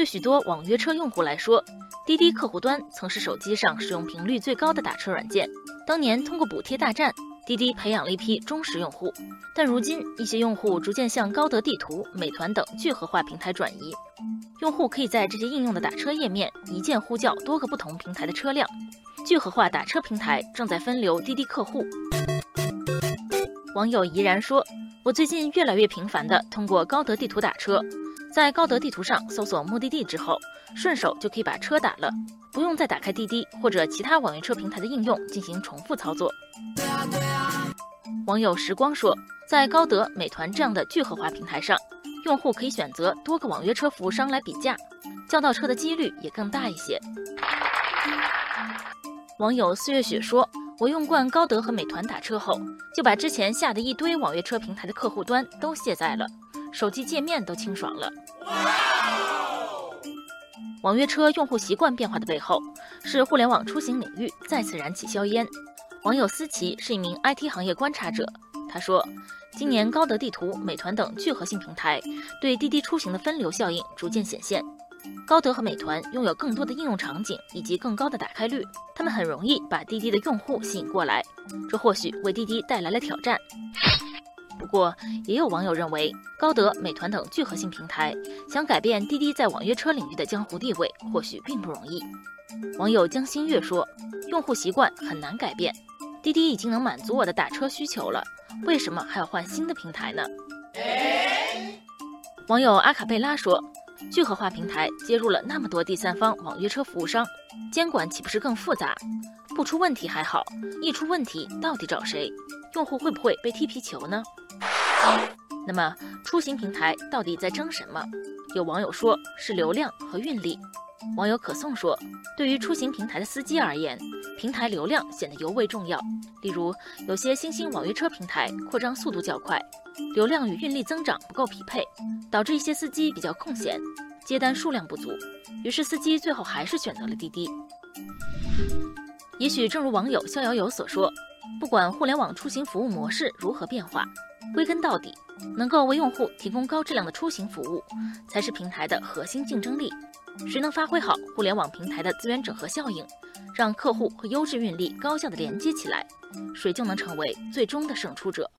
对许多网约车用户来说，滴滴客户端曾是手机上使用频率最高的打车软件。当年通过补贴大战，滴滴培养了一批忠实用户。但如今，一些用户逐渐向高德地图、美团等聚合化平台转移。用户可以在这些应用的打车页面一键呼叫多个不同平台的车辆。聚合化打车平台正在分流滴滴客户。网友怡然说：“我最近越来越频繁地通过高德地图打车。”在高德地图上搜索目的地之后，顺手就可以把车打了，不用再打开滴滴或者其他网约车平台的应用进行重复操作。网友时光说，在高德、美团这样的聚合化平台上，用户可以选择多个网约车服务商来比价，叫到车的几率也更大一些。网友四月雪说，我用惯高德和美团打车后，就把之前下的一堆网约车平台的客户端都卸载了。手机界面都清爽了。网约车用户习惯变化的背后，是互联网出行领域再次燃起硝烟。网友思琪是一名 IT 行业观察者，他说，今年高德地图、美团等聚合性平台对滴滴出行的分流效应逐渐显现。高德和美团拥有更多的应用场景以及更高的打开率，他们很容易把滴滴的用户吸引过来，这或许为滴滴带来了挑战。不过，也有网友认为，高德、美团等聚合性平台想改变滴滴在网约车领域的江湖地位，或许并不容易。网友江新月说：“用户习惯很难改变，滴滴已经能满足我的打车需求了，为什么还要换新的平台呢？”网友阿卡贝拉说：“聚合化平台接入了那么多第三方网约车服务商，监管岂不是更复杂？不出问题还好，一出问题到底找谁？用户会不会被踢皮球呢？”那么，出行平台到底在争什么？有网友说是流量和运力。网友可颂说，对于出行平台的司机而言，平台流量显得尤为重要。例如，有些新兴网约车平台扩张速度较快，流量与运力增长不够匹配，导致一些司机比较空闲，接单数量不足，于是司机最后还是选择了滴滴。也许正如网友逍遥游所说。不管互联网出行服务模式如何变化，归根到底，能够为用户提供高质量的出行服务，才是平台的核心竞争力。谁能发挥好互联网平台的资源整合效应，让客户和优质运力高效的连接起来，谁就能成为最终的胜出者。